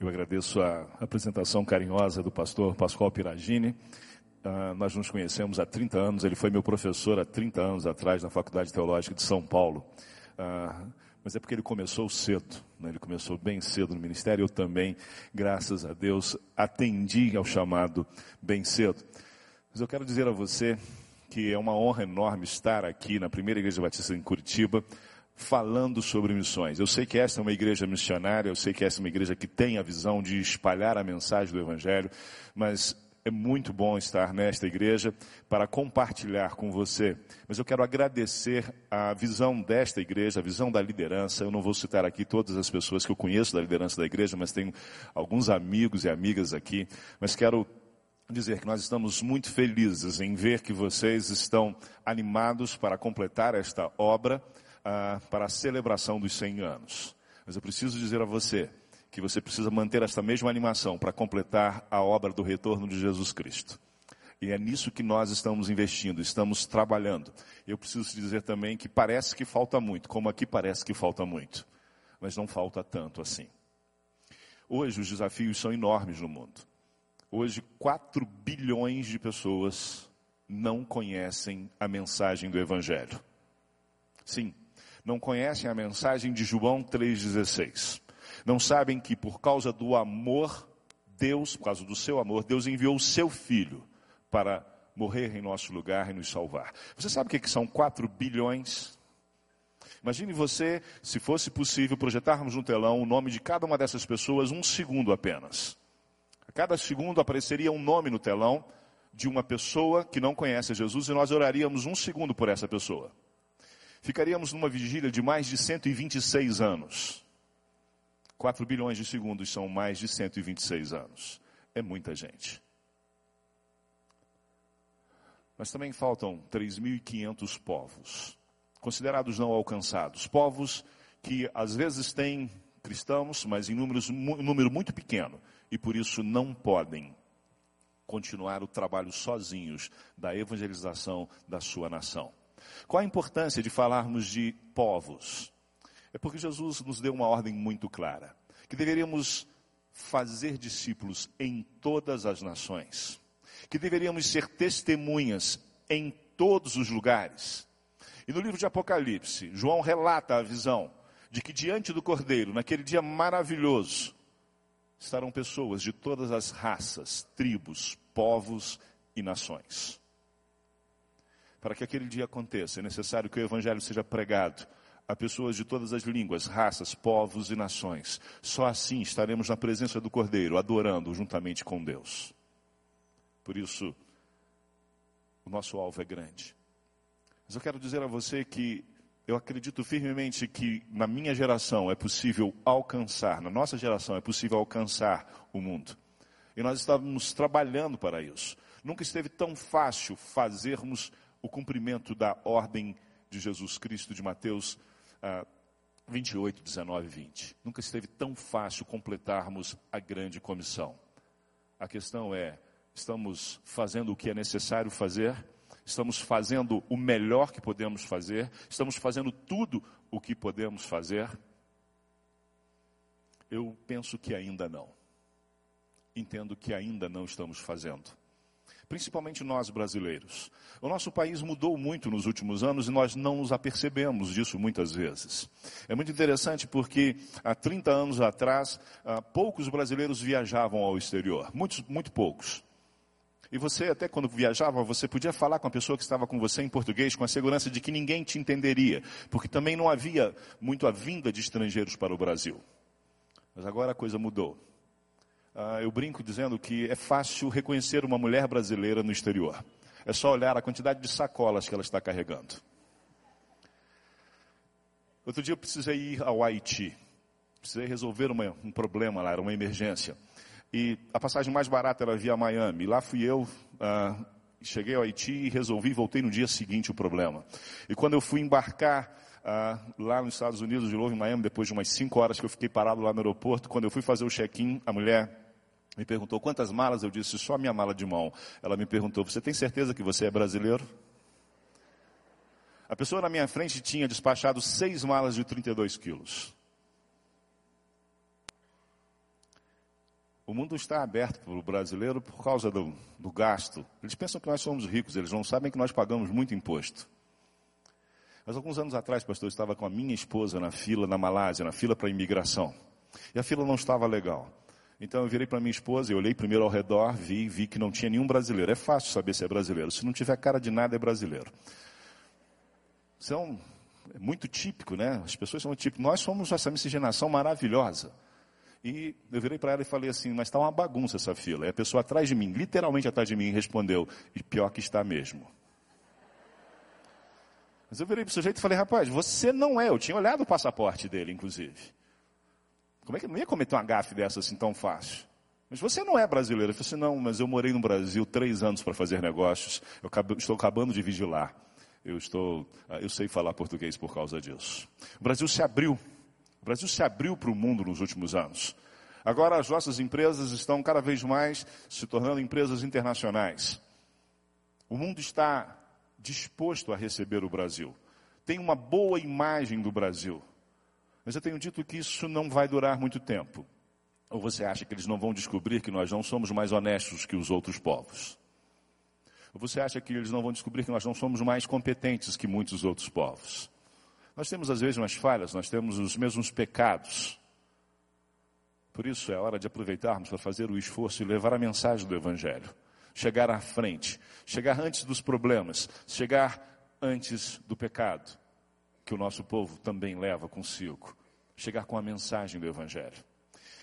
Eu agradeço a apresentação carinhosa do pastor Pascoal Piragini. Uh, nós nos conhecemos há 30 anos, ele foi meu professor há 30 anos atrás na Faculdade Teológica de São Paulo. Uh, mas é porque ele começou cedo, né? ele começou bem cedo no ministério. Eu também, graças a Deus, atendi ao chamado bem cedo. Mas eu quero dizer a você que é uma honra enorme estar aqui na primeira Igreja Batista em Curitiba, falando sobre missões. Eu sei que esta é uma igreja missionária, eu sei que esta é uma igreja que tem a visão de espalhar a mensagem do Evangelho, mas é muito bom estar nesta igreja para compartilhar com você. Mas eu quero agradecer a visão desta igreja, a visão da liderança. Eu não vou citar aqui todas as pessoas que eu conheço da liderança da igreja, mas tenho alguns amigos e amigas aqui. Mas quero dizer que nós estamos muito felizes em ver que vocês estão animados para completar esta obra ah, para a celebração dos 100 anos. Mas eu preciso dizer a você que você precisa manter essa mesma animação para completar a obra do retorno de Jesus Cristo. E é nisso que nós estamos investindo, estamos trabalhando. Eu preciso dizer também que parece que falta muito, como aqui parece que falta muito, mas não falta tanto assim. Hoje os desafios são enormes no mundo. Hoje 4 bilhões de pessoas não conhecem a mensagem do Evangelho. Sim, não conhecem a mensagem de João 3,16. Não sabem que por causa do amor, Deus, por causa do seu amor, Deus enviou o seu filho para morrer em nosso lugar e nos salvar. Você sabe o que são 4 bilhões? Imagine você, se fosse possível, projetarmos no telão o nome de cada uma dessas pessoas um segundo apenas. A cada segundo apareceria um nome no telão de uma pessoa que não conhece Jesus e nós oraríamos um segundo por essa pessoa ficaríamos numa vigília de mais de 126 anos. 4 bilhões de segundos são mais de 126 anos. É muita gente. Mas também faltam 3.500 povos, considerados não alcançados. Povos que às vezes têm cristãos, mas em números, um número muito pequeno, e por isso não podem continuar o trabalho sozinhos da evangelização da sua nação. Qual a importância de falarmos de povos? É porque Jesus nos deu uma ordem muito clara, que deveríamos fazer discípulos em todas as nações, que deveríamos ser testemunhas em todos os lugares. E no livro de Apocalipse, João relata a visão de que diante do Cordeiro, naquele dia maravilhoso, estarão pessoas de todas as raças, tribos, povos e nações. Para que aquele dia aconteça, é necessário que o Evangelho seja pregado a pessoas de todas as línguas, raças, povos e nações. Só assim estaremos na presença do Cordeiro, adorando juntamente com Deus. Por isso, o nosso alvo é grande. Mas eu quero dizer a você que eu acredito firmemente que na minha geração é possível alcançar, na nossa geração é possível alcançar o mundo. E nós estávamos trabalhando para isso. Nunca esteve tão fácil fazermos o cumprimento da ordem de Jesus Cristo de Mateus ah, 28, 19 e 20. Nunca esteve tão fácil completarmos a grande comissão. A questão é, estamos fazendo o que é necessário fazer? Estamos fazendo o melhor que podemos fazer? Estamos fazendo tudo o que podemos fazer? Eu penso que ainda não. Entendo que ainda não estamos fazendo principalmente nós brasileiros. O nosso país mudou muito nos últimos anos e nós não nos apercebemos disso muitas vezes. É muito interessante porque há 30 anos atrás, ah, poucos brasileiros viajavam ao exterior, muitos, muito poucos. E você, até quando viajava, você podia falar com a pessoa que estava com você em português com a segurança de que ninguém te entenderia, porque também não havia muito a vinda de estrangeiros para o Brasil. Mas agora a coisa mudou. Ah, eu brinco dizendo que é fácil reconhecer uma mulher brasileira no exterior. É só olhar a quantidade de sacolas que ela está carregando. Outro dia eu precisei ir ao Haiti. Precisei resolver uma, um problema lá, era uma emergência. E a passagem mais barata era via Miami. Lá fui eu, ah, cheguei ao Haiti e resolvi, voltei no dia seguinte o problema. E quando eu fui embarcar ah, lá nos Estados Unidos, de novo em Miami, depois de umas cinco horas que eu fiquei parado lá no aeroporto, quando eu fui fazer o check-in, a mulher me perguntou quantas malas, eu disse só a minha mala de mão. Ela me perguntou, você tem certeza que você é brasileiro? A pessoa na minha frente tinha despachado seis malas de 32 quilos. o mundo está aberto para o brasileiro por causa do, do gasto. Eles pensam que nós somos ricos, eles não sabem que nós pagamos muito imposto. Mas alguns anos atrás, pastor, eu estava com a minha esposa na fila na Malásia, na fila para a imigração. E a fila não estava legal. Então eu virei para minha esposa e olhei primeiro ao redor, vi, vi que não tinha nenhum brasileiro. É fácil saber se é brasileiro. Se não tiver cara de nada, é brasileiro. Isso é muito típico, né? As pessoas são típicas. Nós somos essa miscigenação maravilhosa. E eu virei para ela e falei assim, mas está uma bagunça essa fila. E a pessoa atrás de mim, literalmente atrás de mim, respondeu, e pior que está mesmo. Mas eu virei para o sujeito e falei, rapaz, você não é. Eu tinha olhado o passaporte dele, inclusive. Como é que eu não ia cometer uma gafe dessa assim tão fácil? Mas você não é brasileiro. Eu falei assim, não, mas eu morei no Brasil três anos para fazer negócios. Eu estou acabando de vigilar. Eu estou, ah, eu sei falar português por causa disso. O Brasil se abriu o Brasil se abriu para o mundo nos últimos anos. Agora as nossas empresas estão cada vez mais se tornando empresas internacionais. O mundo está disposto a receber o Brasil. Tem uma boa imagem do Brasil. Mas eu tenho dito que isso não vai durar muito tempo. Ou você acha que eles não vão descobrir que nós não somos mais honestos que os outros povos? Ou você acha que eles não vão descobrir que nós não somos mais competentes que muitos outros povos? Nós temos as mesmas falhas, nós temos os mesmos pecados. Por isso é hora de aproveitarmos para fazer o esforço e levar a mensagem do Evangelho. Chegar à frente, chegar antes dos problemas, chegar antes do pecado, que o nosso povo também leva consigo. Chegar com a mensagem do Evangelho.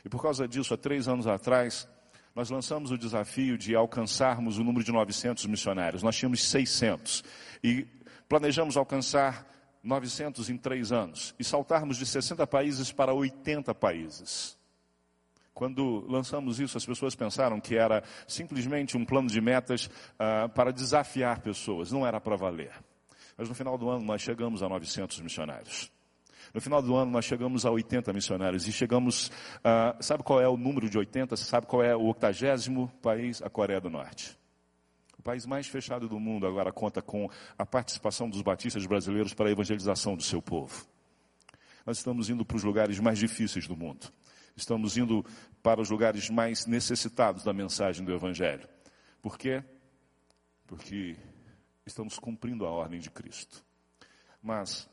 E por causa disso, há três anos atrás, nós lançamos o desafio de alcançarmos o número de 900 missionários. Nós tínhamos 600 e planejamos alcançar 900 em três anos e saltarmos de 60 países para 80 países. Quando lançamos isso, as pessoas pensaram que era simplesmente um plano de metas uh, para desafiar pessoas, não era para valer. Mas no final do ano nós chegamos a 900 missionários. No final do ano nós chegamos a 80 missionários e chegamos, uh, sabe qual é o número de 80? Sabe qual é o octagésimo país? A Coreia do Norte país mais fechado do mundo agora conta com a participação dos batistas brasileiros para a evangelização do seu povo. Nós estamos indo para os lugares mais difíceis do mundo. Estamos indo para os lugares mais necessitados da mensagem do Evangelho. Por quê? Porque estamos cumprindo a ordem de Cristo. Mas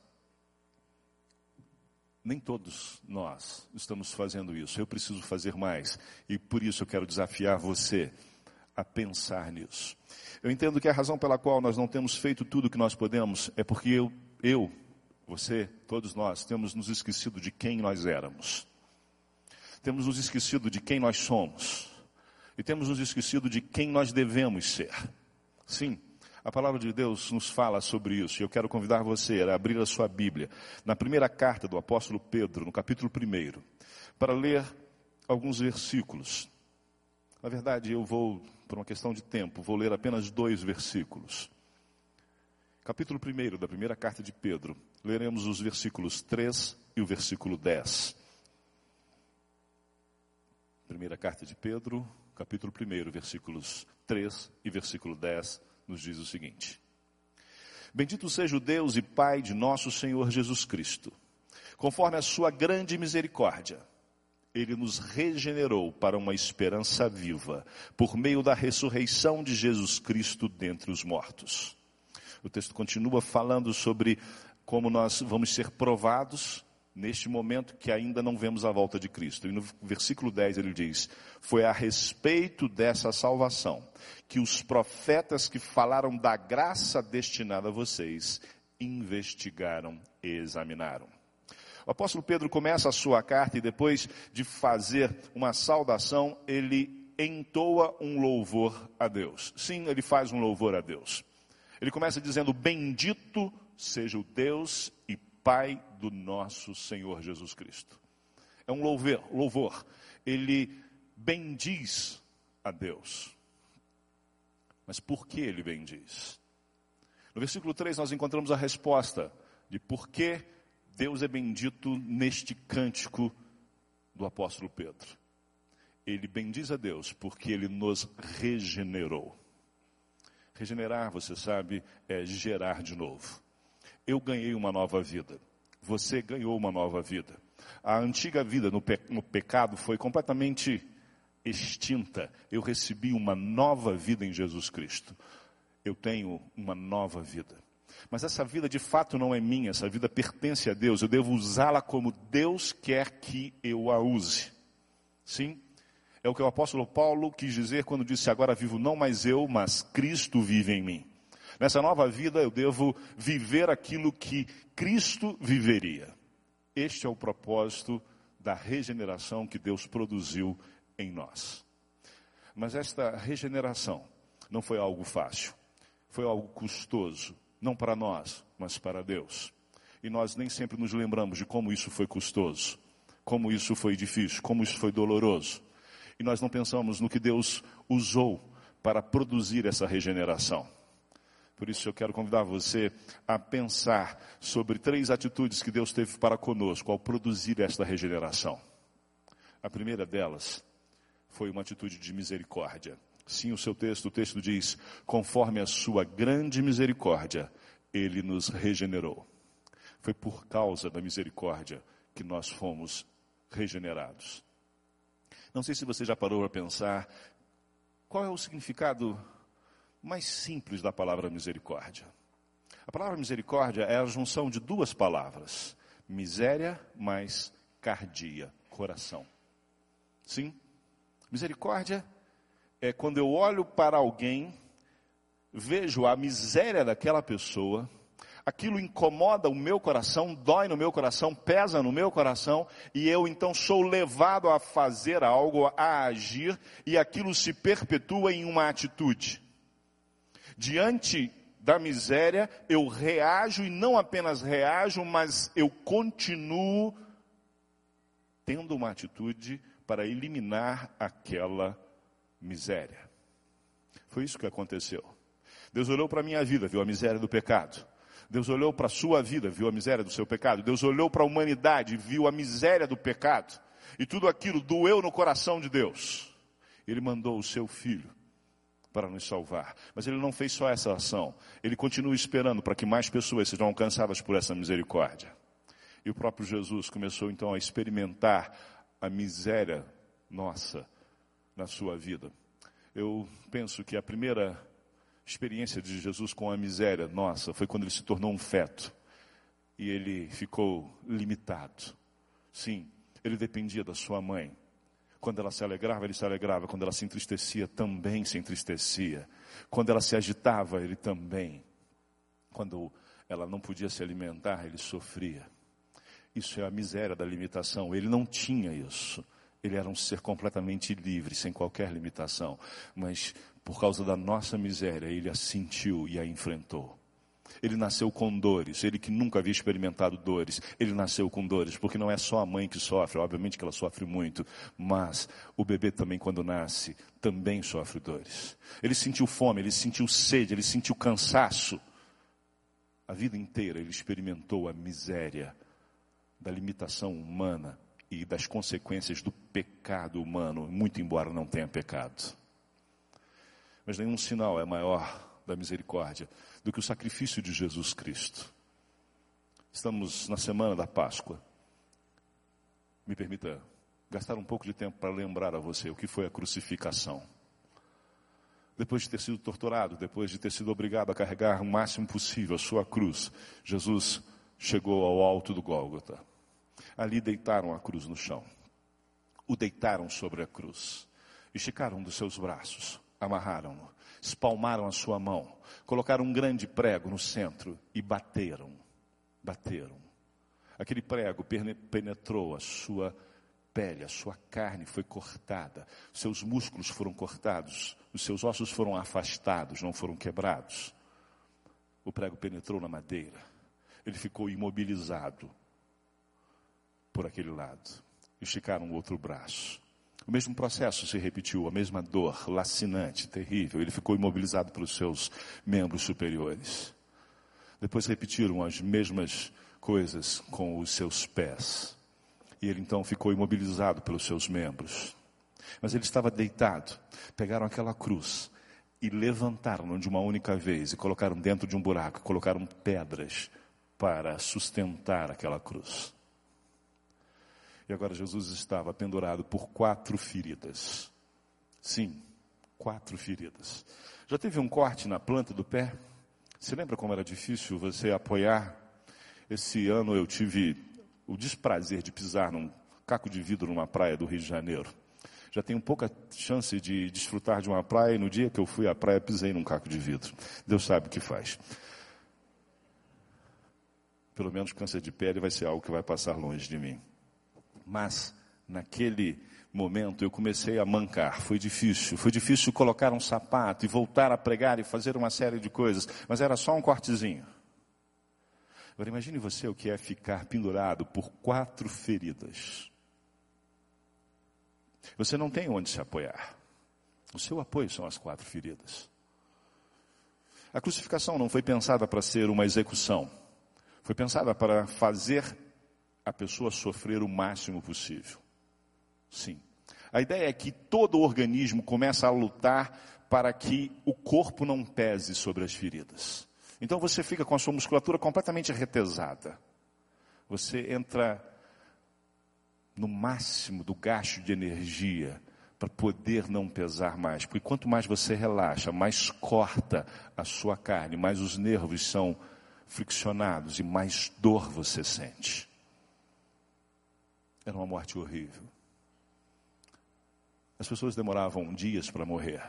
nem todos nós estamos fazendo isso. Eu preciso fazer mais. E por isso eu quero desafiar você a pensar nisso. Eu entendo que a razão pela qual nós não temos feito tudo o que nós podemos é porque eu, eu, você, todos nós, temos nos esquecido de quem nós éramos. Temos nos esquecido de quem nós somos. E temos nos esquecido de quem nós devemos ser. Sim, a palavra de Deus nos fala sobre isso. E eu quero convidar você a abrir a sua Bíblia, na primeira carta do apóstolo Pedro, no capítulo 1, para ler alguns versículos. Na verdade, eu vou por uma questão de tempo, vou ler apenas dois versículos. Capítulo 1 da primeira carta de Pedro, leremos os versículos 3 e o versículo 10. Primeira carta de Pedro, capítulo 1, versículos 3 e versículo 10, nos diz o seguinte: Bendito seja o Deus e Pai de nosso Senhor Jesus Cristo, conforme a sua grande misericórdia ele nos regenerou para uma esperança viva, por meio da ressurreição de Jesus Cristo dentre os mortos. O texto continua falando sobre como nós vamos ser provados neste momento que ainda não vemos a volta de Cristo. E no versículo 10 ele diz: Foi a respeito dessa salvação que os profetas que falaram da graça destinada a vocês investigaram e examinaram. O apóstolo Pedro começa a sua carta e depois de fazer uma saudação, ele entoa um louvor a Deus. Sim, ele faz um louvor a Deus. Ele começa dizendo: Bendito seja o Deus e Pai do nosso Senhor Jesus Cristo. É um louvor, louvor. Ele bendiz a Deus. Mas por que ele bendiz? No versículo 3 nós encontramos a resposta de por que Deus é bendito neste cântico do apóstolo Pedro. Ele bendiz a Deus porque ele nos regenerou. Regenerar, você sabe, é gerar de novo. Eu ganhei uma nova vida. Você ganhou uma nova vida. A antiga vida no, pe no pecado foi completamente extinta. Eu recebi uma nova vida em Jesus Cristo. Eu tenho uma nova vida. Mas essa vida de fato não é minha, essa vida pertence a Deus. Eu devo usá-la como Deus quer que eu a use. Sim? É o que o apóstolo Paulo quis dizer quando disse: Agora vivo não mais eu, mas Cristo vive em mim. Nessa nova vida eu devo viver aquilo que Cristo viveria. Este é o propósito da regeneração que Deus produziu em nós. Mas esta regeneração não foi algo fácil, foi algo custoso, não para nós, mas para Deus. E nós nem sempre nos lembramos de como isso foi custoso, como isso foi difícil, como isso foi doloroso. E nós não pensamos no que Deus usou para produzir essa regeneração. Por isso eu quero convidar você a pensar sobre três atitudes que Deus teve para conosco ao produzir esta regeneração. A primeira delas foi uma atitude de misericórdia. Sim, o seu texto, o texto diz: conforme a sua grande misericórdia, ele nos regenerou. Foi por causa da misericórdia que nós fomos regenerados. Não sei se você já parou para pensar qual é o significado mais simples da palavra misericórdia. A palavra misericórdia é a junção de duas palavras: miséria mais cardia, coração. Sim? Misericórdia é quando eu olho para alguém, vejo a miséria daquela pessoa, aquilo incomoda o meu coração, dói no meu coração, pesa no meu coração, e eu então sou levado a fazer algo, a agir, e aquilo se perpetua em uma atitude. Diante da miséria, eu reajo e não apenas reajo, mas eu continuo tendo uma atitude para eliminar aquela miséria. Foi isso que aconteceu. Deus olhou para a minha vida, viu a miséria do pecado. Deus olhou para a sua vida, viu a miséria do seu pecado. Deus olhou para a humanidade, viu a miséria do pecado. E tudo aquilo doeu no coração de Deus. Ele mandou o seu filho para nos salvar. Mas ele não fez só essa ação. Ele continua esperando para que mais pessoas sejam alcançadas por essa misericórdia. E o próprio Jesus começou então a experimentar a miséria nossa na sua vida. Eu penso que a primeira experiência de Jesus com a miséria nossa foi quando ele se tornou um feto e ele ficou limitado. Sim, ele dependia da sua mãe. Quando ela se alegrava, ele se alegrava. Quando ela se entristecia, também se entristecia. Quando ela se agitava, ele também. Quando ela não podia se alimentar, ele sofria. Isso é a miséria da limitação. Ele não tinha isso. Ele era um ser completamente livre, sem qualquer limitação. Mas por causa da nossa miséria, ele a sentiu e a enfrentou. Ele nasceu com dores, ele que nunca havia experimentado dores, ele nasceu com dores, porque não é só a mãe que sofre, obviamente que ela sofre muito, mas o bebê também quando nasce, também sofre dores. Ele sentiu fome, ele sentiu sede, ele sentiu cansaço. A vida inteira ele experimentou a miséria da limitação humana e das consequências do pecado humano, muito embora não tenha pecado. Mas nenhum sinal é maior da misericórdia do que o sacrifício de Jesus Cristo. Estamos na semana da Páscoa. Me permita gastar um pouco de tempo para lembrar a você o que foi a crucificação. Depois de ter sido torturado, depois de ter sido obrigado a carregar o máximo possível a sua cruz, Jesus chegou ao alto do Gólgota. Ali deitaram a cruz no chão. O deitaram sobre a cruz. Esticaram dos seus braços, amarraram-no espalmaram a sua mão, colocaram um grande prego no centro e bateram. Bateram. Aquele prego penetrou a sua pele, a sua carne foi cortada, seus músculos foram cortados, os seus ossos foram afastados, não foram quebrados. O prego penetrou na madeira, ele ficou imobilizado por aquele lado. Esticaram o outro braço. O mesmo processo se repetiu, a mesma dor lacinante, terrível. Ele ficou imobilizado pelos seus membros superiores. Depois repetiram as mesmas coisas com os seus pés. E ele então ficou imobilizado pelos seus membros. Mas ele estava deitado. Pegaram aquela cruz e levantaram-no de uma única vez e colocaram dentro de um buraco, colocaram pedras para sustentar aquela cruz. E agora Jesus estava pendurado por quatro feridas. Sim, quatro feridas. Já teve um corte na planta do pé? Se lembra como era difícil você apoiar? Esse ano eu tive o desprazer de pisar num caco de vidro numa praia do Rio de Janeiro. Já tenho pouca chance de desfrutar de uma praia e no dia que eu fui à praia pisei num caco de vidro. Deus sabe o que faz. Pelo menos câncer de pele vai ser algo que vai passar longe de mim. Mas naquele momento eu comecei a mancar. Foi difícil. Foi difícil colocar um sapato e voltar a pregar e fazer uma série de coisas. Mas era só um cortezinho. Agora imagine você o que é ficar pendurado por quatro feridas. Você não tem onde se apoiar. O seu apoio são as quatro feridas. A crucificação não foi pensada para ser uma execução. Foi pensada para fazer a pessoa sofrer o máximo possível. Sim. A ideia é que todo o organismo começa a lutar para que o corpo não pese sobre as feridas. Então você fica com a sua musculatura completamente retesada. Você entra no máximo do gasto de energia para poder não pesar mais. Porque quanto mais você relaxa, mais corta a sua carne, mais os nervos são friccionados e mais dor você sente. Era uma morte horrível. As pessoas demoravam dias para morrer.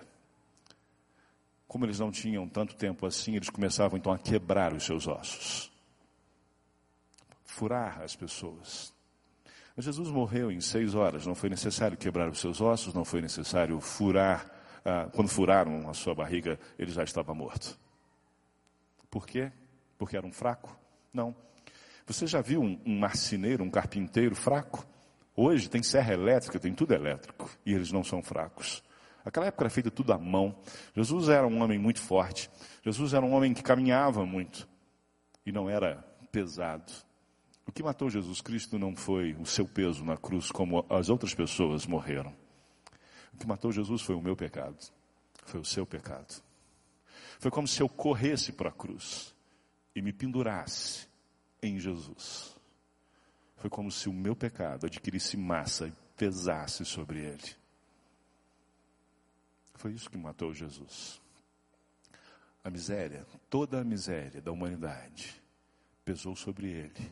Como eles não tinham tanto tempo assim, eles começavam então a quebrar os seus ossos, furar as pessoas. Mas Jesus morreu em seis horas, não foi necessário quebrar os seus ossos, não foi necessário furar. Ah, quando furaram a sua barriga, ele já estava morto. Por quê? Porque era um fraco? Não. Você já viu um, um marceneiro, um carpinteiro fraco? Hoje tem serra elétrica, tem tudo elétrico, e eles não são fracos. Aquela época era feito tudo à mão. Jesus era um homem muito forte. Jesus era um homem que caminhava muito e não era pesado. O que matou Jesus Cristo não foi o seu peso na cruz, como as outras pessoas morreram. O que matou Jesus foi o meu pecado, foi o seu pecado. Foi como se eu corresse para a cruz e me pendurasse em Jesus. Foi como se o meu pecado adquirisse massa e pesasse sobre ele. Foi isso que matou Jesus. A miséria, toda a miséria da humanidade pesou sobre ele.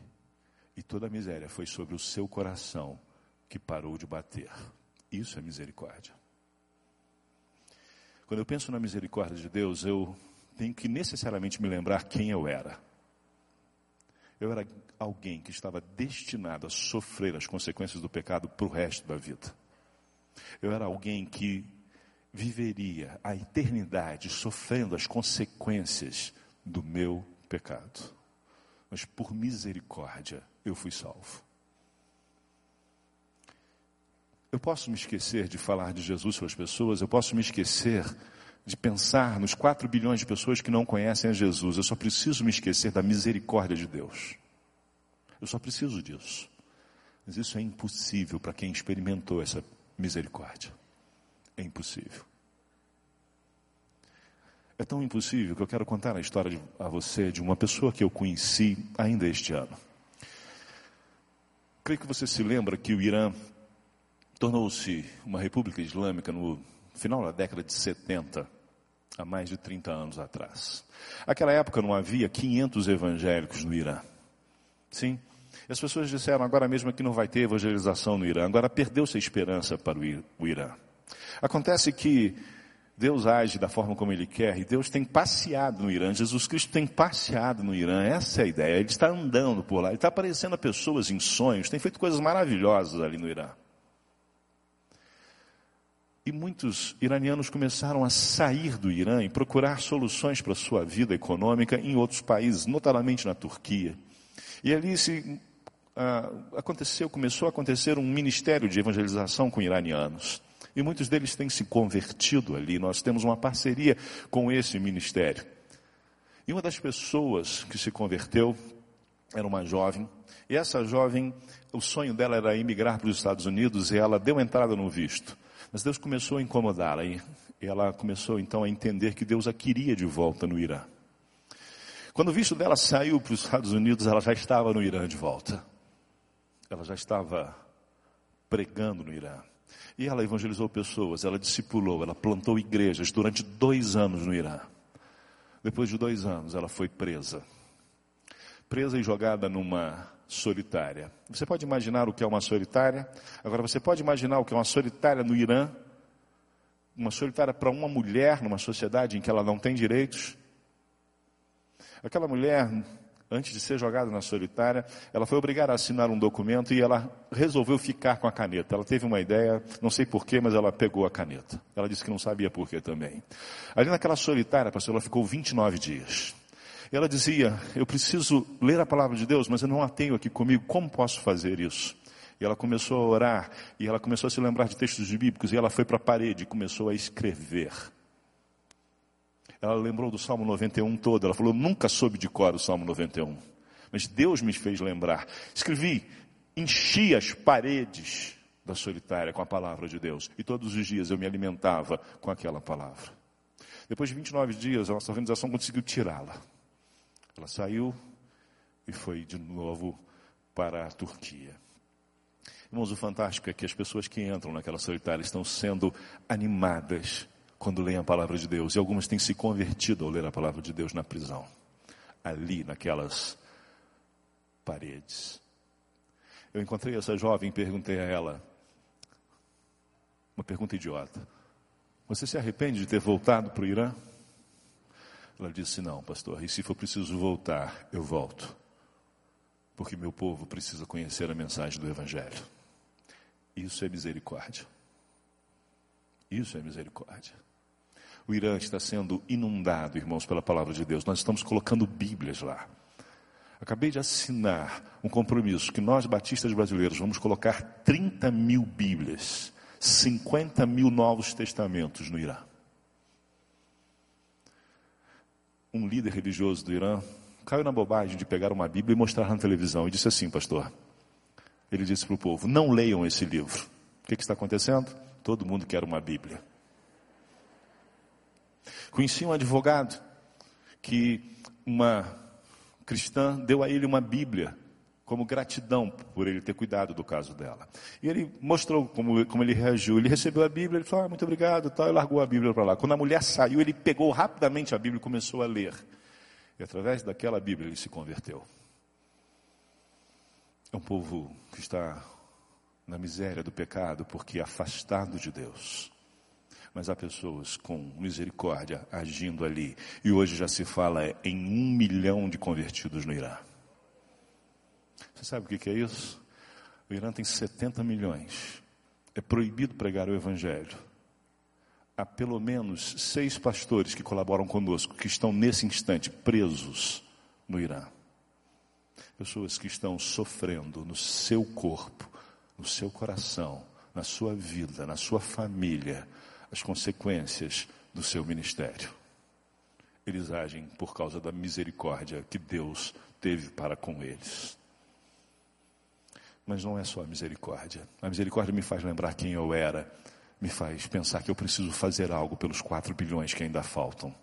E toda a miséria foi sobre o seu coração que parou de bater. Isso é misericórdia. Quando eu penso na misericórdia de Deus, eu tenho que necessariamente me lembrar quem eu era. Eu era alguém que estava destinado a sofrer as consequências do pecado para o resto da vida. Eu era alguém que viveria a eternidade sofrendo as consequências do meu pecado. Mas por misericórdia eu fui salvo. Eu posso me esquecer de falar de Jesus para as pessoas, eu posso me esquecer de pensar nos 4 bilhões de pessoas que não conhecem a Jesus. Eu só preciso me esquecer da misericórdia de Deus. Eu só preciso disso. Mas isso é impossível para quem experimentou essa misericórdia. É impossível. É tão impossível que eu quero contar a história de, a você de uma pessoa que eu conheci ainda este ano. Creio que você se lembra que o Irã tornou-se uma república islâmica no final da década de 70, há mais de 30 anos atrás. Naquela época não havia 500 evangélicos no Irã. Sim. E as pessoas disseram agora mesmo que não vai ter evangelização no Irã. Agora perdeu-se a esperança para o Irã. Acontece que Deus age da forma como Ele quer e Deus tem passeado no Irã. Jesus Cristo tem passeado no Irã. Essa é a ideia. Ele está andando por lá. Ele está aparecendo a pessoas em sonhos. Tem feito coisas maravilhosas ali no Irã. E muitos iranianos começaram a sair do Irã e procurar soluções para sua vida econômica em outros países, notadamente na Turquia. E ali se uh, aconteceu, começou a acontecer um ministério de evangelização com iranianos. E muitos deles têm se convertido ali. Nós temos uma parceria com esse ministério. E uma das pessoas que se converteu era uma jovem. E essa jovem, o sonho dela era emigrar para os Estados Unidos e ela deu entrada no visto. Mas Deus começou a incomodá-la e ela começou então a entender que Deus a queria de volta no Irã. Quando o visto dela saiu para os Estados Unidos, ela já estava no Irã de volta. Ela já estava pregando no Irã. E ela evangelizou pessoas, ela discipulou, ela plantou igrejas durante dois anos no Irã. Depois de dois anos, ela foi presa. Presa e jogada numa solitária. Você pode imaginar o que é uma solitária? Agora, você pode imaginar o que é uma solitária no Irã? Uma solitária para uma mulher numa sociedade em que ela não tem direitos? Aquela mulher antes de ser jogada na solitária, ela foi obrigada a assinar um documento e ela resolveu ficar com a caneta. Ela teve uma ideia, não sei porquê, mas ela pegou a caneta. Ela disse que não sabia porquê também. Ali naquela solitária, pastor, ela ficou 29 dias. Ela dizia, eu preciso ler a palavra de Deus, mas eu não a tenho aqui comigo, como posso fazer isso? E ela começou a orar, e ela começou a se lembrar de textos bíblicos, e ela foi para a parede e começou a escrever. Ela lembrou do Salmo 91 todo. Ela falou: Nunca soube de cor o Salmo 91. Mas Deus me fez lembrar. Escrevi, enchi as paredes da solitária com a palavra de Deus. E todos os dias eu me alimentava com aquela palavra. Depois de 29 dias, a nossa organização conseguiu tirá-la. Ela saiu e foi de novo para a Turquia. Irmãos, o fantástico é que as pessoas que entram naquela solitária estão sendo animadas quando leem a palavra de Deus. E algumas têm se convertido ao ler a palavra de Deus na prisão. Ali, naquelas paredes. Eu encontrei essa jovem e perguntei a ela, uma pergunta idiota. Você se arrepende de ter voltado para o Irã? Ela disse: Não, pastor, e se for preciso voltar, eu volto. Porque meu povo precisa conhecer a mensagem do Evangelho. Isso é misericórdia. Isso é misericórdia. O Irã está sendo inundado, irmãos, pela palavra de Deus. Nós estamos colocando Bíblias lá. Acabei de assinar um compromisso que nós, batistas brasileiros, vamos colocar 30 mil Bíblias, 50 mil novos testamentos no Irã. Um líder religioso do Irã caiu na bobagem de pegar uma Bíblia e mostrar na televisão e disse assim, pastor. Ele disse para o povo: não leiam esse livro. O que, que está acontecendo? Todo mundo quer uma Bíblia. Conheci um advogado que uma cristã deu a ele uma Bíblia como gratidão por ele ter cuidado do caso dela. E ele mostrou como, como ele reagiu. Ele recebeu a Bíblia, ele falou, ah, muito obrigado, tal, e largou a Bíblia para lá. Quando a mulher saiu, ele pegou rapidamente a Bíblia e começou a ler. E através daquela Bíblia ele se converteu. É um povo que está na miséria do pecado porque é afastado de Deus mas há pessoas com misericórdia agindo ali. E hoje já se fala em um milhão de convertidos no Irã. Você sabe o que é isso? O Irã tem 70 milhões. É proibido pregar o Evangelho. Há pelo menos seis pastores que colaboram conosco, que estão nesse instante presos no Irã. Pessoas que estão sofrendo no seu corpo, no seu coração, na sua vida, na sua família, as consequências do seu ministério. Eles agem por causa da misericórdia que Deus teve para com eles. Mas não é só a misericórdia. A misericórdia me faz lembrar quem eu era, me faz pensar que eu preciso fazer algo pelos quatro bilhões que ainda faltam.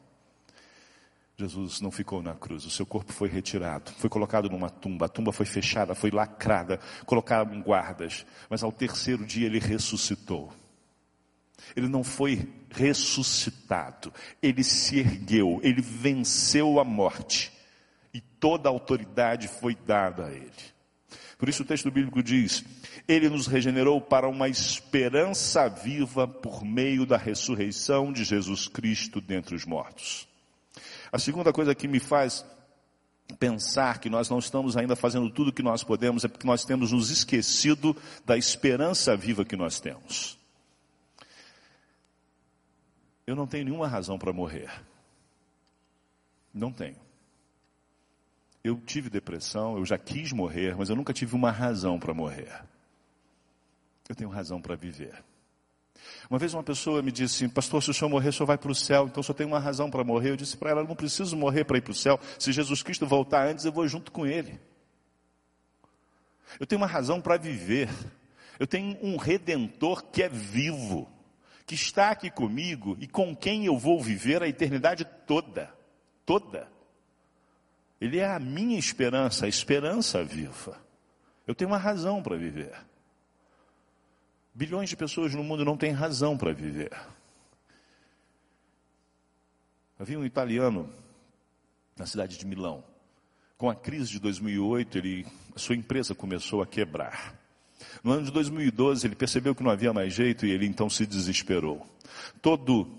Jesus não ficou na cruz, o seu corpo foi retirado, foi colocado numa tumba, a tumba foi fechada, foi lacrada, colocaram guardas, mas ao terceiro dia ele ressuscitou. Ele não foi ressuscitado, ele se ergueu, ele venceu a morte e toda a autoridade foi dada a ele. Por isso o texto bíblico diz: Ele nos regenerou para uma esperança viva por meio da ressurreição de Jesus Cristo dentre os mortos. A segunda coisa que me faz pensar que nós não estamos ainda fazendo tudo o que nós podemos é porque nós temos nos esquecido da esperança viva que nós temos. Eu não tenho nenhuma razão para morrer. Não tenho. Eu tive depressão, eu já quis morrer, mas eu nunca tive uma razão para morrer. Eu tenho razão para viver. Uma vez uma pessoa me disse pastor, se o senhor morrer, o senhor vai para o céu, então só tem uma razão para morrer. Eu disse para ela, eu não preciso morrer para ir para o céu. Se Jesus Cristo voltar antes, eu vou junto com Ele. Eu tenho uma razão para viver. Eu tenho um redentor que é vivo que está aqui comigo e com quem eu vou viver a eternidade toda. Toda. Ele é a minha esperança, a esperança viva. Eu tenho uma razão para viver. Bilhões de pessoas no mundo não têm razão para viver. Havia um italiano na cidade de Milão. Com a crise de 2008, ele, sua empresa começou a quebrar. No ano de 2012, ele percebeu que não havia mais jeito e ele então se desesperou. Todo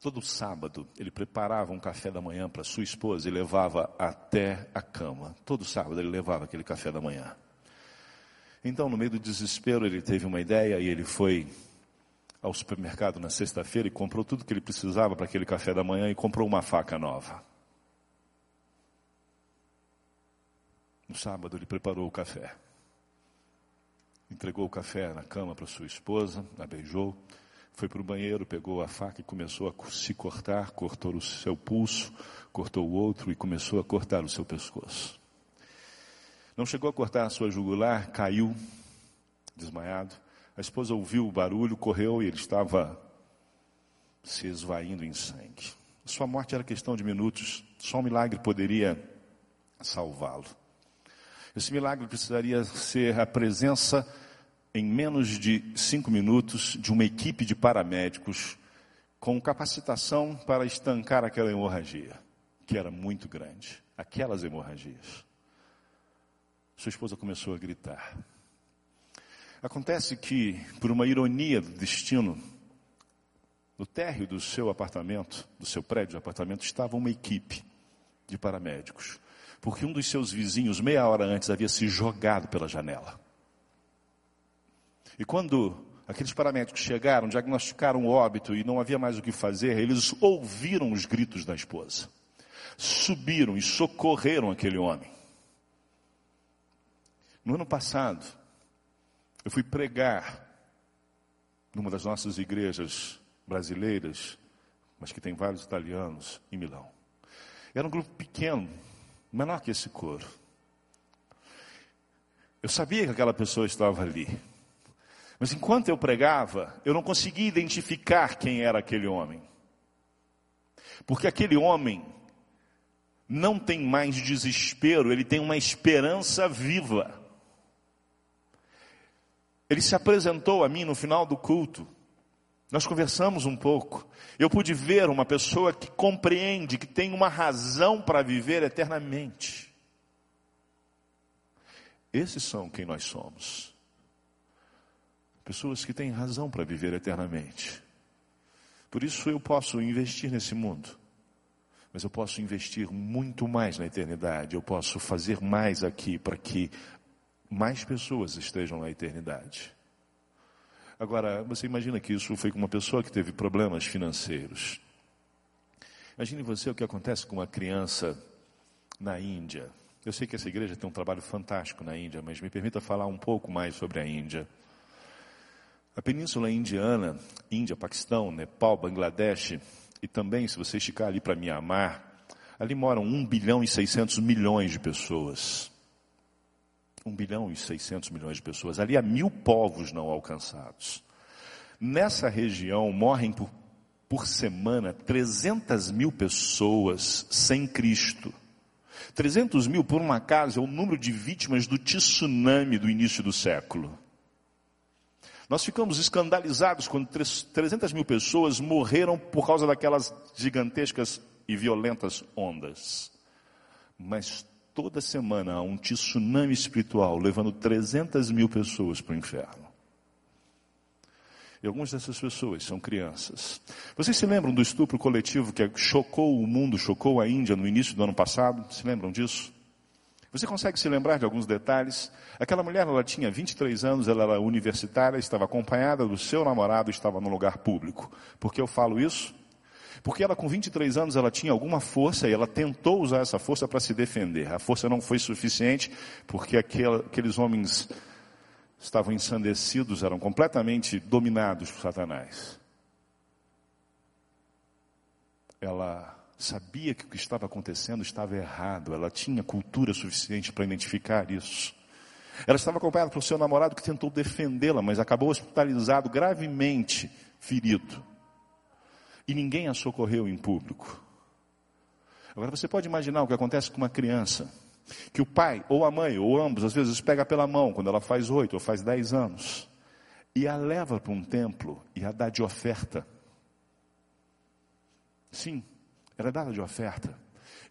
todo sábado ele preparava um café da manhã para sua esposa e levava até a cama. Todo sábado ele levava aquele café da manhã. Então, no meio do desespero, ele teve uma ideia e ele foi ao supermercado na sexta-feira e comprou tudo que ele precisava para aquele café da manhã e comprou uma faca nova. No sábado ele preparou o café. Entregou o café na cama para sua esposa, a beijou, foi para o banheiro, pegou a faca e começou a se cortar, cortou o seu pulso, cortou o outro e começou a cortar o seu pescoço. Não chegou a cortar a sua jugular, caiu, desmaiado. A esposa ouviu o barulho, correu e ele estava se esvaindo em sangue. Sua morte era questão de minutos, só um milagre poderia salvá-lo. Esse milagre precisaria ser a presença em menos de cinco minutos de uma equipe de paramédicos com capacitação para estancar aquela hemorragia, que era muito grande, aquelas hemorragias. Sua esposa começou a gritar. Acontece que, por uma ironia do destino, no térreo do seu apartamento, do seu prédio de apartamento, estava uma equipe de paramédicos porque um dos seus vizinhos, meia hora antes, havia se jogado pela janela. E quando aqueles paramédicos chegaram, diagnosticaram o óbito e não havia mais o que fazer, eles ouviram os gritos da esposa. Subiram e socorreram aquele homem. No ano passado, eu fui pregar numa das nossas igrejas brasileiras, mas que tem vários italianos, em Milão. Era um grupo pequeno, menor que esse coro. Eu sabia que aquela pessoa estava ali. Mas enquanto eu pregava, eu não conseguia identificar quem era aquele homem. Porque aquele homem não tem mais desespero, ele tem uma esperança viva. Ele se apresentou a mim no final do culto. Nós conversamos um pouco. Eu pude ver uma pessoa que compreende, que tem uma razão para viver eternamente. Esses são quem nós somos. Pessoas que têm razão para viver eternamente. Por isso eu posso investir nesse mundo. Mas eu posso investir muito mais na eternidade. Eu posso fazer mais aqui para que mais pessoas estejam na eternidade. Agora, você imagina que isso foi com uma pessoa que teve problemas financeiros. Imagine você o que acontece com uma criança na Índia. Eu sei que essa igreja tem um trabalho fantástico na Índia, mas me permita falar um pouco mais sobre a Índia. A Península Indiana, Índia, Paquistão, Nepal, Bangladesh, e também, se você esticar ali para Mianmar, ali moram 1 bilhão e 600 milhões de pessoas. 1 bilhão e 600 milhões de pessoas. Ali há mil povos não alcançados. Nessa região morrem por, por semana 300 mil pessoas sem Cristo. 300 mil, por um acaso, é o número de vítimas do tsunami do início do século. Nós ficamos escandalizados quando 300 mil pessoas morreram por causa daquelas gigantescas e violentas ondas. Mas toda semana há um tsunami espiritual levando 300 mil pessoas para o inferno. E algumas dessas pessoas são crianças. Vocês se lembram do estupro coletivo que chocou o mundo, chocou a Índia no início do ano passado? Se lembram disso? Você consegue se lembrar de alguns detalhes? Aquela mulher, ela tinha 23 anos, ela era universitária, estava acompanhada do seu namorado, estava no lugar público. Por que eu falo isso? Porque ela com 23 anos ela tinha alguma força e ela tentou usar essa força para se defender. A força não foi suficiente porque aqueles homens estavam ensandecidos, eram completamente dominados por Satanás. Ela sabia que o que estava acontecendo estava errado, ela tinha cultura suficiente para identificar isso. Ela estava acompanhada pelo seu namorado que tentou defendê-la, mas acabou hospitalizado, gravemente ferido e ninguém a socorreu em público. Agora você pode imaginar o que acontece com uma criança Que o pai, ou a mãe, ou ambos, às vezes pega pela mão quando ela faz oito ou faz dez anos, e a leva para um templo e a dá de oferta. Sim, ela é dada de oferta.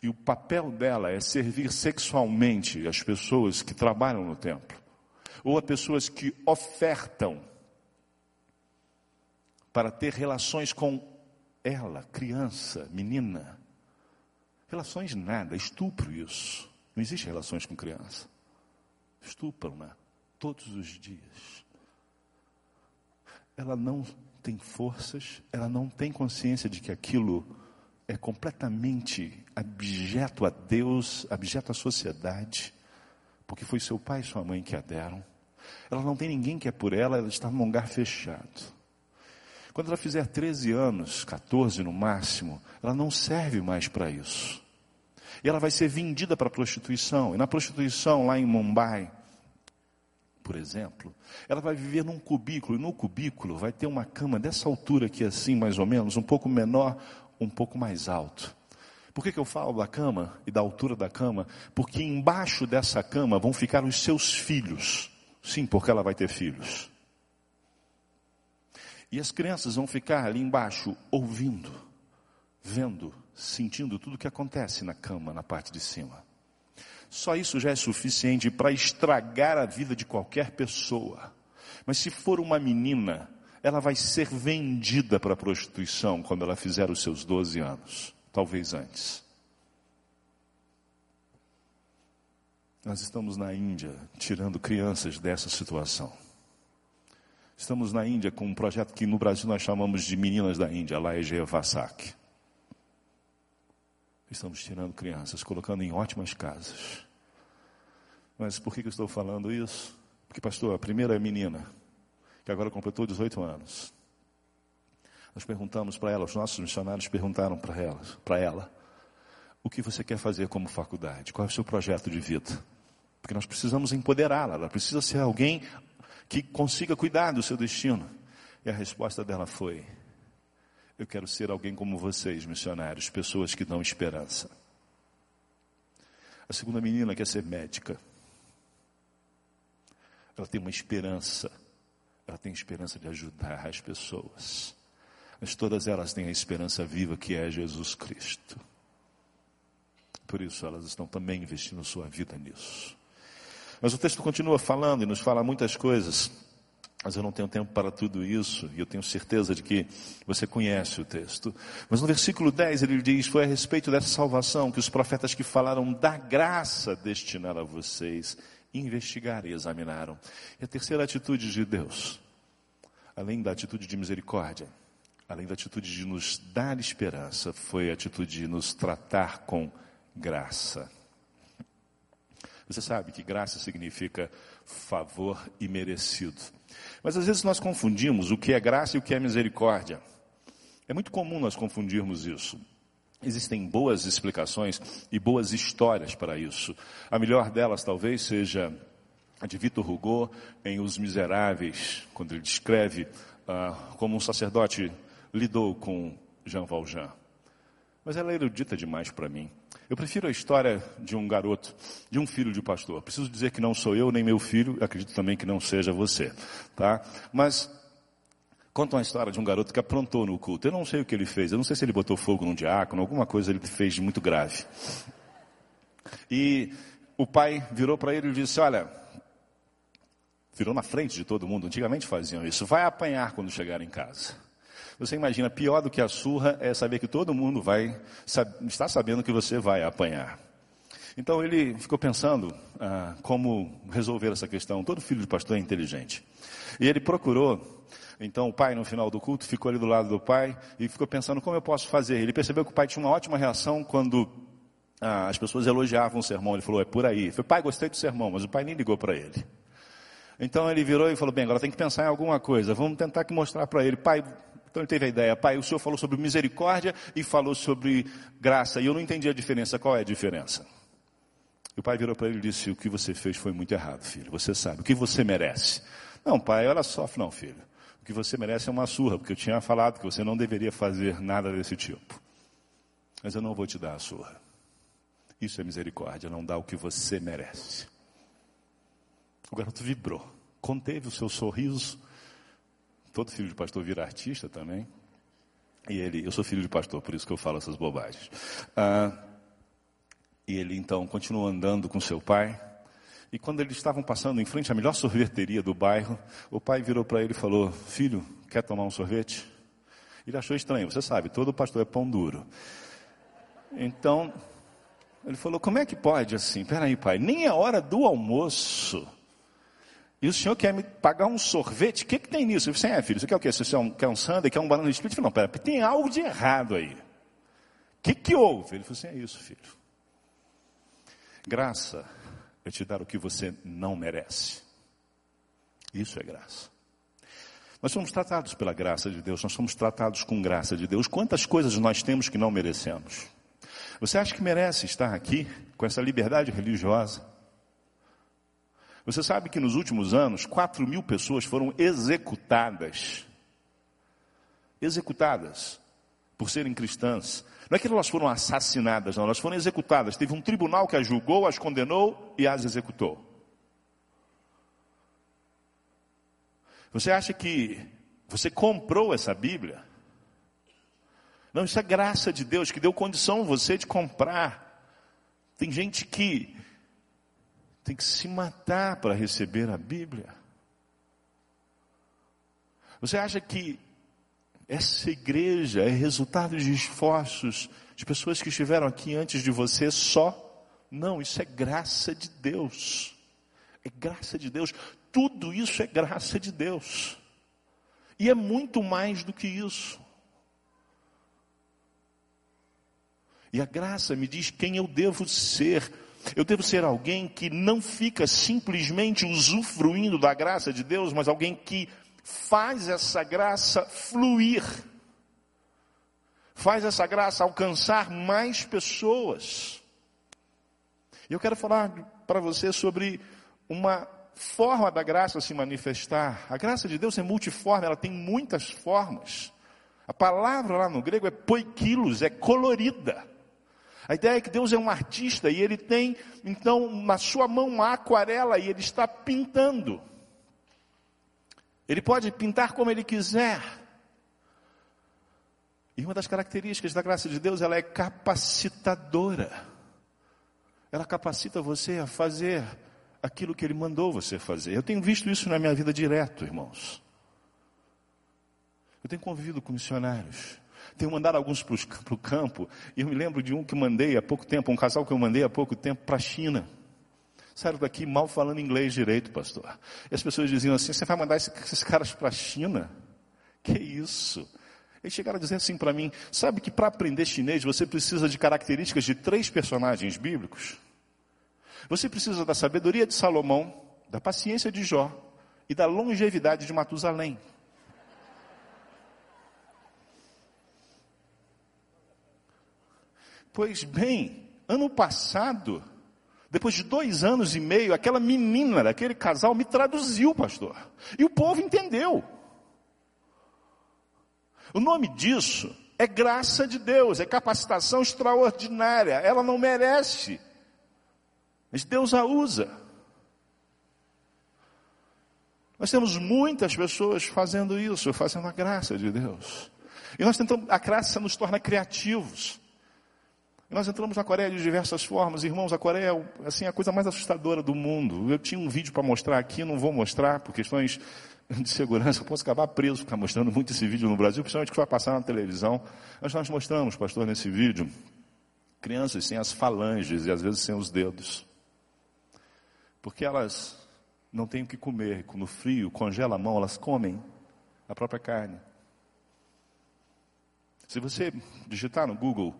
E o papel dela é servir sexualmente as pessoas que trabalham no templo, ou as pessoas que ofertam para ter relações com ela, criança, menina. Relações nada, estupro isso. Não existe relações com criança. Estupram, né? Todos os dias. Ela não tem forças, ela não tem consciência de que aquilo é completamente abjeto a Deus, abjeto à sociedade, porque foi seu pai e sua mãe que a deram. Ela não tem ninguém que é por ela, ela está num lugar fechado. Quando ela fizer 13 anos, 14 no máximo, ela não serve mais para isso. E ela vai ser vendida para a prostituição. E na prostituição, lá em Mumbai, por exemplo, ela vai viver num cubículo, e no cubículo vai ter uma cama dessa altura aqui, assim, mais ou menos, um pouco menor, um pouco mais alto. Por que, que eu falo da cama e da altura da cama? Porque embaixo dessa cama vão ficar os seus filhos. Sim, porque ela vai ter filhos. E as crianças vão ficar ali embaixo ouvindo, vendo, sentindo tudo o que acontece na cama, na parte de cima. Só isso já é suficiente para estragar a vida de qualquer pessoa. Mas se for uma menina, ela vai ser vendida para a prostituição quando ela fizer os seus 12 anos, talvez antes. Nós estamos na Índia tirando crianças dessa situação. Estamos na Índia com um projeto que no Brasil nós chamamos de Meninas da Índia, Laeje Vasak. Estamos tirando crianças, colocando em ótimas casas. Mas por que eu estou falando isso? Porque, pastor, a primeira menina, que agora completou 18 anos. Nós perguntamos para ela, os nossos missionários perguntaram para ela, para ela, o que você quer fazer como faculdade? Qual é o seu projeto de vida? Porque nós precisamos empoderá-la, ela precisa ser alguém que consiga cuidar do seu destino. E a resposta dela foi: Eu quero ser alguém como vocês, missionários, pessoas que dão esperança. A segunda menina quer ser médica. Ela tem uma esperança ela tem esperança de ajudar as pessoas. Mas todas elas têm a esperança viva que é Jesus Cristo. Por isso elas estão também investindo sua vida nisso. Mas o texto continua falando e nos fala muitas coisas. Mas eu não tenho tempo para tudo isso, e eu tenho certeza de que você conhece o texto. Mas no versículo 10 ele diz: Foi a respeito dessa salvação que os profetas que falaram da graça destinaram a vocês investigaram e examinaram. E a terceira atitude de Deus, além da atitude de misericórdia, além da atitude de nos dar esperança, foi a atitude de nos tratar com graça. Você sabe que graça significa favor imerecido. Mas às vezes nós confundimos o que é graça e o que é misericórdia. É muito comum nós confundirmos isso. Existem boas explicações e boas histórias para isso. A melhor delas talvez seja a de Victor Hugo em Os Miseráveis, quando ele descreve ah, como um sacerdote lidou com Jean Valjean. Mas ela é erudita demais para mim. Eu prefiro a história de um garoto, de um filho de pastor. Preciso dizer que não sou eu nem meu filho, acredito também que não seja você, tá? Mas Conta uma história de um garoto que aprontou no culto. Eu não sei o que ele fez. Eu não sei se ele botou fogo num diácono, alguma coisa ele fez de muito grave. E o pai virou para ele e disse: Olha, virou na frente de todo mundo. Antigamente faziam isso. Vai apanhar quando chegar em casa. Você imagina, pior do que a surra é saber que todo mundo vai está sabendo que você vai apanhar. Então ele ficou pensando ah, como resolver essa questão. Todo filho de pastor é inteligente. E ele procurou então o pai, no final do culto, ficou ali do lado do pai e ficou pensando como eu posso fazer. Ele percebeu que o pai tinha uma ótima reação quando ah, as pessoas elogiavam o sermão. Ele falou, é por aí. Ele falou, pai, gostei do sermão, mas o pai nem ligou para ele. Então ele virou e falou, bem, agora tem que pensar em alguma coisa. Vamos tentar que mostrar para ele. Pai, então ele teve a ideia, pai, o senhor falou sobre misericórdia e falou sobre graça. E eu não entendi a diferença. Qual é a diferença? E o pai virou para ele e disse, o que você fez foi muito errado, filho. Você sabe, o que você merece. Não, pai, olha só, não, filho que você merece é uma surra, porque eu tinha falado que você não deveria fazer nada desse tipo. Mas eu não vou te dar a surra. Isso é misericórdia, não dá o que você merece. O garoto vibrou, conteve o seu sorriso. Todo filho de pastor vira artista também. E ele, eu sou filho de pastor, por isso que eu falo essas bobagens. Ah, e ele então continuou andando com seu pai. E quando eles estavam passando em frente à melhor sorveteria do bairro, o pai virou para ele e falou: Filho, quer tomar um sorvete? Ele achou estranho, você sabe, todo pastor é pão duro. Então, ele falou: Como é que pode assim? Peraí, pai, nem é hora do almoço. E o senhor quer me pagar um sorvete? O que, que tem nisso? Eu disse, é, filho, você quer o quê? Você quer um, quer um sundae, quer um banana split? Eu falei, não, pera, tem algo de errado aí. O que, que houve? Ele falou assim, é isso, filho. Graça é te dar o que você não merece. Isso é graça. Nós somos tratados pela graça de Deus, nós somos tratados com graça de Deus. Quantas coisas nós temos que não merecemos? Você acha que merece estar aqui com essa liberdade religiosa? Você sabe que nos últimos anos, 4 mil pessoas foram executadas. Executadas por serem cristãs. Não é que elas foram assassinadas, não, elas foram executadas. Teve um tribunal que as julgou, as condenou e as executou. Você acha que você comprou essa Bíblia? Não, isso é graça de Deus que deu condição a você de comprar. Tem gente que tem que se matar para receber a Bíblia. Você acha que essa igreja é resultado de esforços de pessoas que estiveram aqui antes de você só? Não, isso é graça de Deus. É graça de Deus. Tudo isso é graça de Deus. E é muito mais do que isso. E a graça me diz quem eu devo ser. Eu devo ser alguém que não fica simplesmente usufruindo da graça de Deus, mas alguém que faz essa graça fluir, faz essa graça alcançar mais pessoas. E eu quero falar para você sobre uma forma da graça se manifestar. A graça de Deus é multiforme, ela tem muitas formas. A palavra lá no grego é poikilos, é colorida. A ideia é que Deus é um artista e ele tem, então, na sua mão uma aquarela e ele está pintando. Ele pode pintar como ele quiser. E uma das características da graça de Deus, ela é capacitadora. Ela capacita você a fazer aquilo que ele mandou você fazer. Eu tenho visto isso na minha vida direto, irmãos. Eu tenho convivido com missionários. Tenho mandado alguns para o campo. E eu me lembro de um que mandei há pouco tempo, um casal que eu mandei há pouco tempo para a China. Saíram daqui mal falando inglês direito, pastor. E as pessoas diziam assim: você vai mandar esses caras para a China? Que isso? Eles chegaram a dizer assim para mim: sabe que para aprender chinês você precisa de características de três personagens bíblicos? Você precisa da sabedoria de Salomão, da paciência de Jó e da longevidade de Matusalém. Pois bem, ano passado, depois de dois anos e meio, aquela menina daquele casal me traduziu, pastor. E o povo entendeu. O nome disso é graça de Deus, é capacitação extraordinária. Ela não merece, mas Deus a usa. Nós temos muitas pessoas fazendo isso, fazendo a graça de Deus. E nós tentamos, a graça nos torna criativos. Nós entramos na Coreia de diversas formas, irmãos. A Coreia é assim, a coisa mais assustadora do mundo. Eu tinha um vídeo para mostrar aqui, não vou mostrar por questões de segurança. Eu posso acabar preso ficar mostrando muito esse vídeo no Brasil, principalmente que vai passar na televisão. Mas nós mostramos, pastor, nesse vídeo, crianças sem as falanges e às vezes sem os dedos. Porque elas não têm o que comer. No frio, congela a mão, elas comem a própria carne. Se você digitar no Google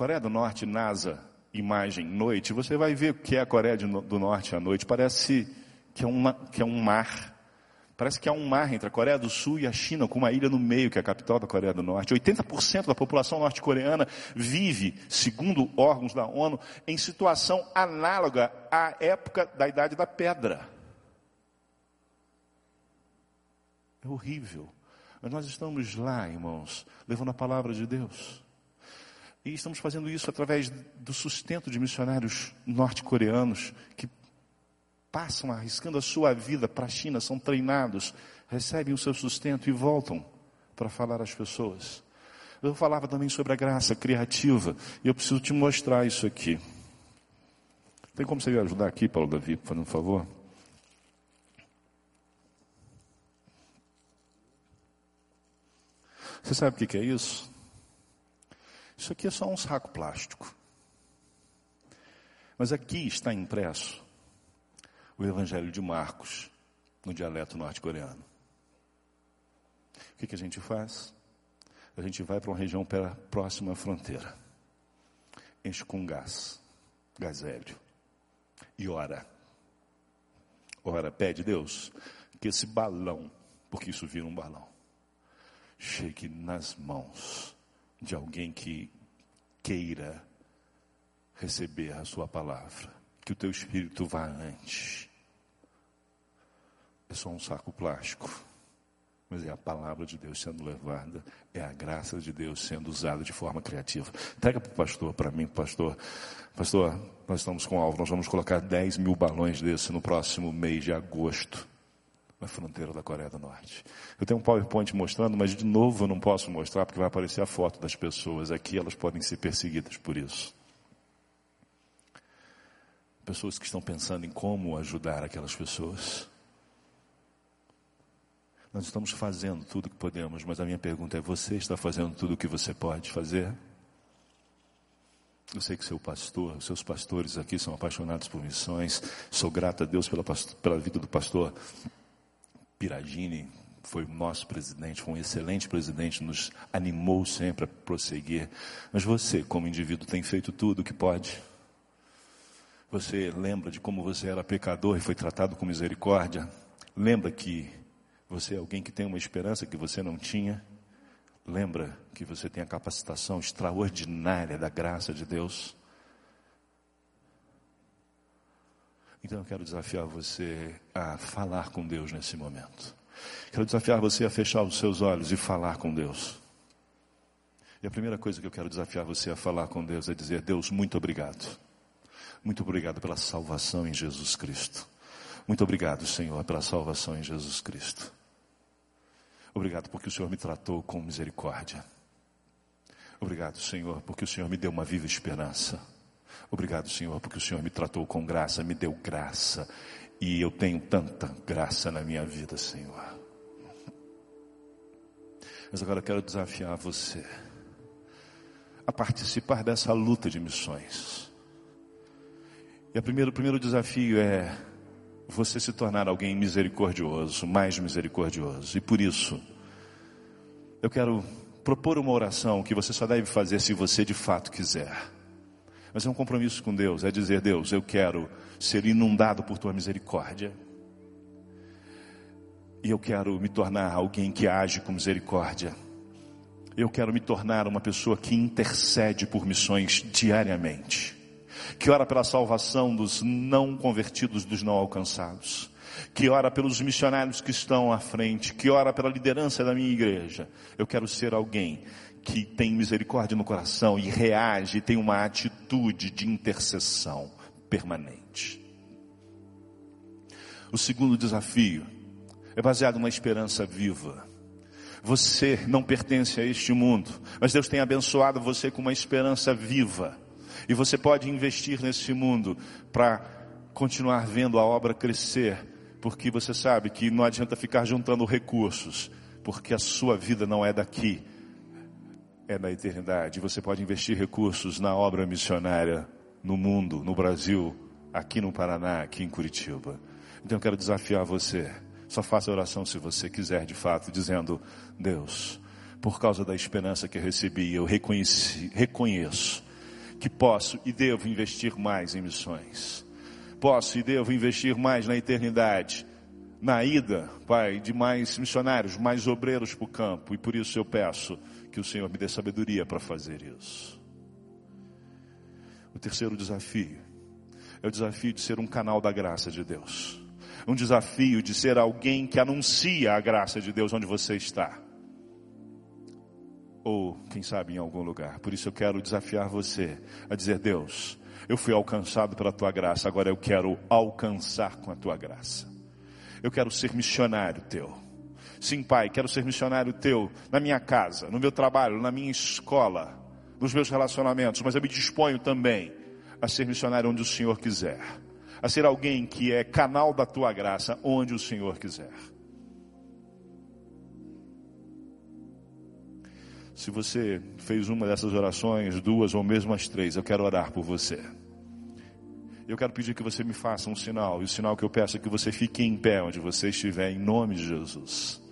Coreia do Norte, NASA, imagem, noite, você vai ver o que é a Coreia do Norte à noite. Parece que é, uma, que é um mar. Parece que há um mar entre a Coreia do Sul e a China, com uma ilha no meio, que é a capital da Coreia do Norte. 80% da população norte-coreana vive, segundo órgãos da ONU, em situação análoga à época da Idade da Pedra. É horrível. Mas nós estamos lá, irmãos, levando a palavra de Deus. E estamos fazendo isso através do sustento de missionários norte-coreanos que passam arriscando a sua vida para a China, são treinados, recebem o seu sustento e voltam para falar às pessoas. Eu falava também sobre a graça criativa e eu preciso te mostrar isso aqui. Tem como você me ajudar aqui, Paulo Davi, por um favor? Você sabe o que é isso? Isso aqui é só um saco plástico. Mas aqui está impresso o Evangelho de Marcos no dialeto norte-coreano. O que, que a gente faz? A gente vai para uma região próxima à fronteira, enche com gás, gás hélio, e ora. Ora, pede Deus que esse balão, porque isso vira um balão, chegue nas mãos de alguém que queira receber a sua palavra. Que o teu espírito vá antes. É só um saco plástico. Mas é a palavra de Deus sendo levada, é a graça de Deus sendo usada de forma criativa. Entrega para o pastor, para mim, pastor. Pastor, nós estamos com alvo, nós vamos colocar 10 mil balões desse no próximo mês de agosto na fronteira da Coreia do Norte. Eu tenho um PowerPoint mostrando, mas de novo eu não posso mostrar porque vai aparecer a foto das pessoas aqui, elas podem ser perseguidas por isso. Pessoas que estão pensando em como ajudar aquelas pessoas. Nós estamos fazendo tudo o que podemos, mas a minha pergunta é: você está fazendo tudo o que você pode fazer? Eu sei que seu pastor, os seus pastores aqui são apaixonados por missões. Sou grato a Deus pela, pela vida do pastor Piragini foi nosso presidente, foi um excelente presidente, nos animou sempre a prosseguir. Mas você, como indivíduo, tem feito tudo o que pode? Você lembra de como você era pecador e foi tratado com misericórdia? Lembra que você é alguém que tem uma esperança que você não tinha? Lembra que você tem a capacitação extraordinária da graça de Deus? Então eu quero desafiar você a falar com Deus nesse momento. Quero desafiar você a fechar os seus olhos e falar com Deus. E a primeira coisa que eu quero desafiar você a falar com Deus é dizer: Deus, muito obrigado. Muito obrigado pela salvação em Jesus Cristo. Muito obrigado, Senhor, pela salvação em Jesus Cristo. Obrigado porque o Senhor me tratou com misericórdia. Obrigado, Senhor, porque o Senhor me deu uma viva esperança. Obrigado, Senhor, porque o Senhor me tratou com graça, me deu graça. E eu tenho tanta graça na minha vida, Senhor. Mas agora eu quero desafiar você a participar dessa luta de missões. E primeiro, o primeiro desafio é você se tornar alguém misericordioso, mais misericordioso. E por isso, eu quero propor uma oração que você só deve fazer se você de fato quiser. Mas é um compromisso com Deus, é dizer, Deus, eu quero ser inundado por tua misericórdia. E eu quero me tornar alguém que age com misericórdia. Eu quero me tornar uma pessoa que intercede por missões diariamente. Que ora pela salvação dos não convertidos, dos não alcançados. Que ora pelos missionários que estão à frente. Que ora pela liderança da minha igreja. Eu quero ser alguém que tem misericórdia no coração e reage, e tem uma atitude de intercessão permanente. O segundo desafio é baseado numa esperança viva. Você não pertence a este mundo, mas Deus tem abençoado você com uma esperança viva. E você pode investir nesse mundo para continuar vendo a obra crescer, porque você sabe que não adianta ficar juntando recursos, porque a sua vida não é daqui, é na eternidade. Você pode investir recursos na obra missionária no mundo, no Brasil, aqui no Paraná, aqui em Curitiba. Então eu quero desafiar você. Só faça oração se você quiser, de fato, dizendo: Deus, por causa da esperança que eu recebi, eu reconheço que posso e devo investir mais em missões. Posso e devo investir mais na eternidade, na ida, Pai, de mais missionários, mais obreiros para o campo. E por isso eu peço que o Senhor me dê sabedoria para fazer isso. O terceiro desafio é o desafio de ser um canal da graça de Deus. Um desafio de ser alguém que anuncia a graça de Deus onde você está. ou quem sabe em algum lugar. Por isso eu quero desafiar você a dizer: Deus, eu fui alcançado pela tua graça, agora eu quero alcançar com a tua graça. Eu quero ser missionário teu. Sim, Pai, quero ser missionário teu na minha casa, no meu trabalho, na minha escola, nos meus relacionamentos, mas eu me disponho também a ser missionário onde o Senhor quiser, a ser alguém que é canal da tua graça onde o Senhor quiser. Se você fez uma dessas orações, duas ou mesmo as três, eu quero orar por você. Eu quero pedir que você me faça um sinal, e o sinal que eu peço é que você fique em pé onde você estiver, em nome de Jesus.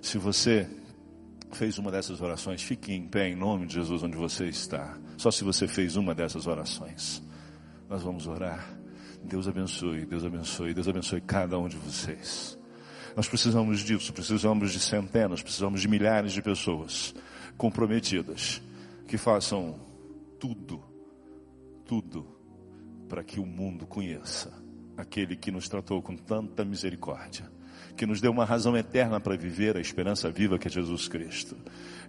Se você fez uma dessas orações, fique em pé em nome de Jesus onde você está. Só se você fez uma dessas orações. Nós vamos orar. Deus abençoe, Deus abençoe, Deus abençoe cada um de vocês. Nós precisamos disso, precisamos de centenas, precisamos de milhares de pessoas comprometidas, que façam tudo, tudo, para que o mundo conheça aquele que nos tratou com tanta misericórdia, que nos deu uma razão eterna para viver a esperança viva que é Jesus Cristo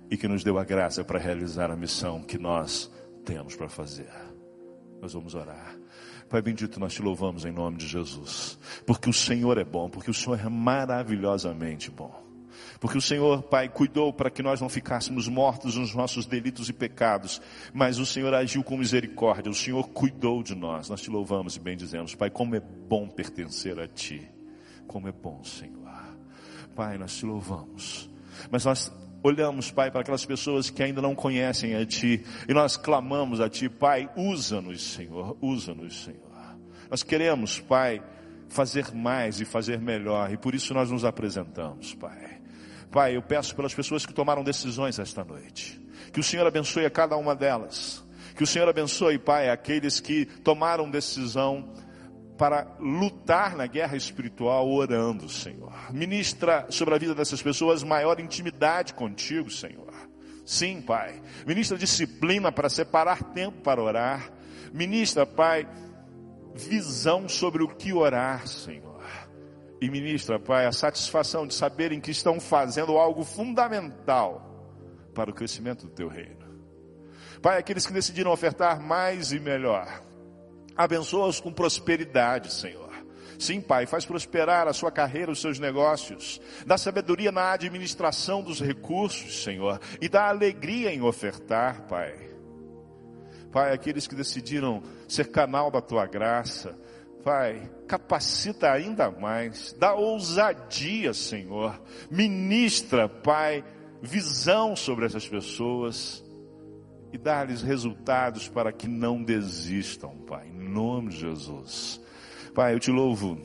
e que nos deu a graça para realizar a missão que nós temos para fazer. Nós vamos orar. Pai bendito, nós te louvamos em nome de Jesus, porque o Senhor é bom, porque o Senhor é maravilhosamente bom. Porque o Senhor, Pai, cuidou para que nós não ficássemos mortos nos nossos delitos e pecados, mas o Senhor agiu com misericórdia, o Senhor cuidou de nós. Nós te louvamos e bendizemos. Pai, como é bom pertencer a Ti. Como é bom, Senhor. Pai, nós te louvamos. Mas nós olhamos, Pai, para aquelas pessoas que ainda não conhecem a Ti, e nós clamamos a Ti, Pai, usa-nos, Senhor, usa-nos, Senhor. Nós queremos, Pai, fazer mais e fazer melhor, e por isso nós nos apresentamos, Pai. Pai, eu peço pelas pessoas que tomaram decisões esta noite. Que o Senhor abençoe a cada uma delas. Que o Senhor abençoe, Pai, aqueles que tomaram decisão para lutar na guerra espiritual orando, Senhor. Ministra sobre a vida dessas pessoas maior intimidade contigo, Senhor. Sim, Pai. Ministra disciplina para separar tempo para orar. Ministra, Pai, visão sobre o que orar, Senhor e ministra, Pai, a satisfação de saberem que estão fazendo algo fundamental para o crescimento do teu reino. Pai, aqueles que decidiram ofertar mais e melhor, abençoa-os com prosperidade, Senhor. Sim, Pai, faz prosperar a sua carreira, os seus negócios, dá sabedoria na administração dos recursos, Senhor, e dá alegria em ofertar, Pai. Pai, aqueles que decidiram ser canal da tua graça, Pai, capacita ainda mais, dá ousadia, Senhor. Ministra, Pai, visão sobre essas pessoas e dá-lhes resultados para que não desistam, Pai, em nome de Jesus. Pai, eu te louvo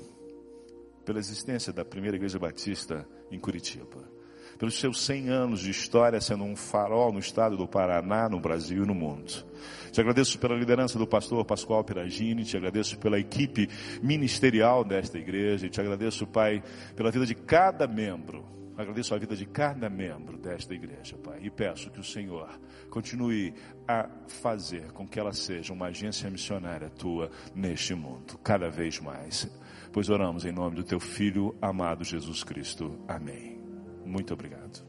pela existência da primeira igreja batista em Curitiba pelos seus 100 anos de história, sendo um farol no estado do Paraná, no Brasil e no mundo. Te agradeço pela liderança do pastor Pascoal Piragini, te agradeço pela equipe ministerial desta igreja, te agradeço, Pai, pela vida de cada membro. Agradeço a vida de cada membro desta igreja, Pai, e peço que o Senhor continue a fazer com que ela seja uma agência missionária tua neste mundo, cada vez mais. Pois oramos em nome do teu Filho amado Jesus Cristo. Amém. Muito obrigado.